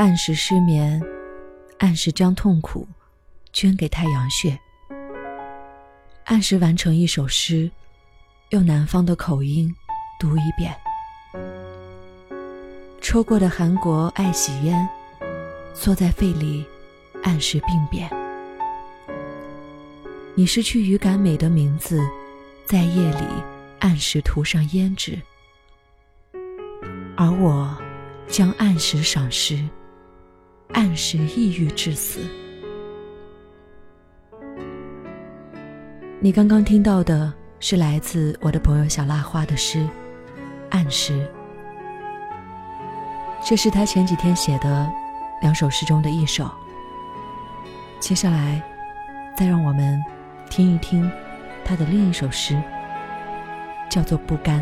按时失眠，按时将痛苦捐给太阳穴，按时完成一首诗，用南方的口音读一遍。抽过的韩国爱喜烟，缩在肺里，按时病变。你失去语感美的名字，在夜里按时涂上胭脂，而我将按时赏诗，按时抑郁致死。你刚刚听到的是来自我的朋友小辣花的诗《按时》。这是他前几天写的两首诗中的一首。接下来，再让我们听一听他的另一首诗，叫做《不甘》。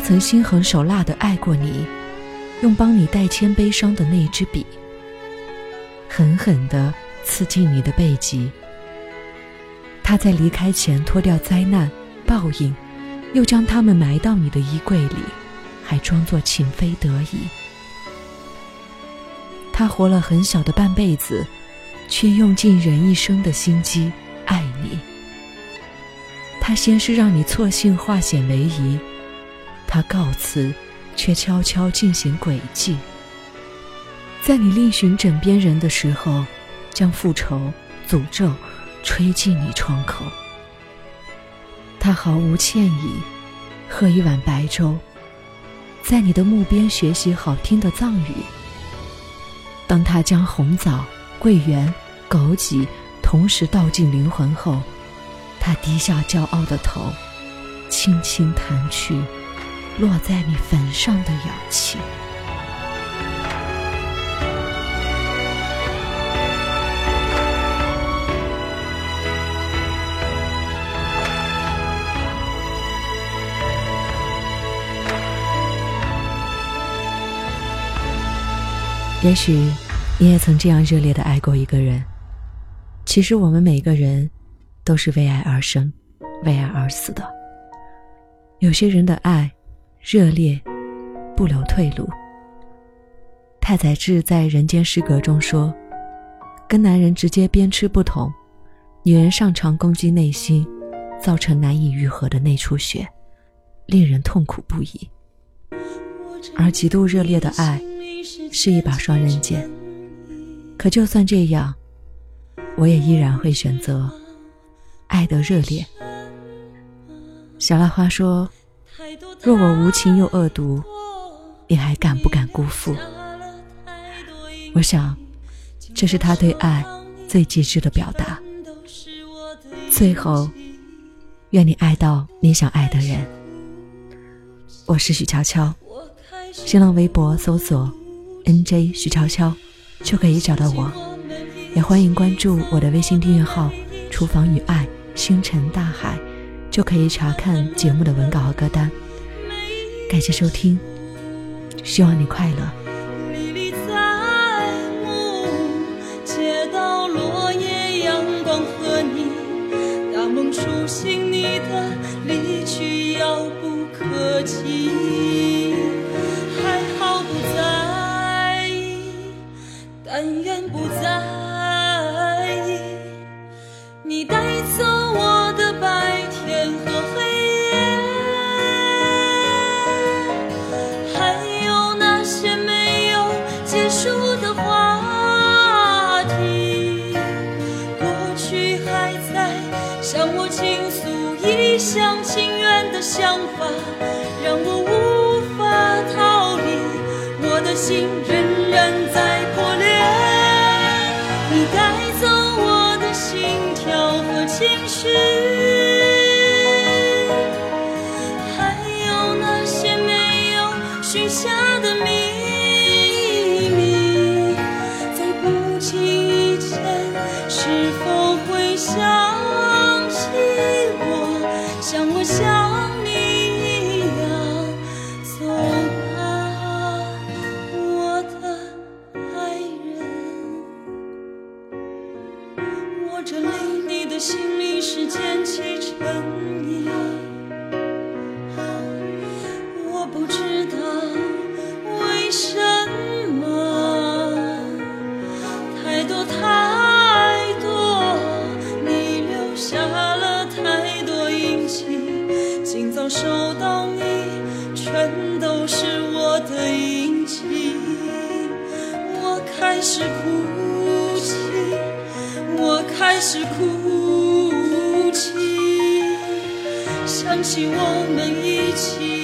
曾心狠手辣的爱过你。用帮你代签悲伤的那一支笔，狠狠地刺进你的背脊。他在离开前脱掉灾难、报应，又将它们埋到你的衣柜里，还装作情非得已。他活了很小的半辈子，却用尽人一生的心机爱你。他先是让你错信化险为夷，他告辞。却悄悄进行诡计，在你另寻枕边人的时候，将复仇、诅咒吹进你窗口。他毫无歉意，喝一碗白粥，在你的墓边学习好听的藏语。当他将红枣、桂圆、枸杞同时倒进灵魂后，他低下骄傲的头，轻轻弹去。落在你坟上的氧气。也许你也曾这样热烈的爱过一个人。其实我们每个人都是为爱而生，为爱而死的。有些人的爱。热烈，不留退路。太宰治在《人间失格》中说：“跟男人直接鞭笞不同，女人擅长攻击内心，造成难以愈合的内出血，令人痛苦不已。而极度热烈的爱，是一把双刃剑。可就算这样，我也依然会选择爱的热烈。”小辣花说。若我无情又恶毒，你还敢不敢辜负？我想，这是他对爱最极致的表达。最后，愿你爱到你想爱的人。我是许悄悄，新浪微博搜索 “nj 许悄悄”就可以找到我，也欢迎关注我的微信订阅号“厨房与爱星辰大海”，就可以查看节目的文稿和歌单。感谢收听，希望你快乐。历历在目，街道落叶，阳光和你，大梦初醒，你的离去遥不可及，还好不在意，但愿不在意，你带走想法让我无法逃离我的心仍然在破裂你。带走我的心跳和情绪。还有那些没有许下的秘密在不经意间是否会想我的心里是坚起尘泥，我不知道为什么太多太多，你留下了太多印记，今早收到你，全都是我的印记。我开始哭泣，我开始哭。想起我们一起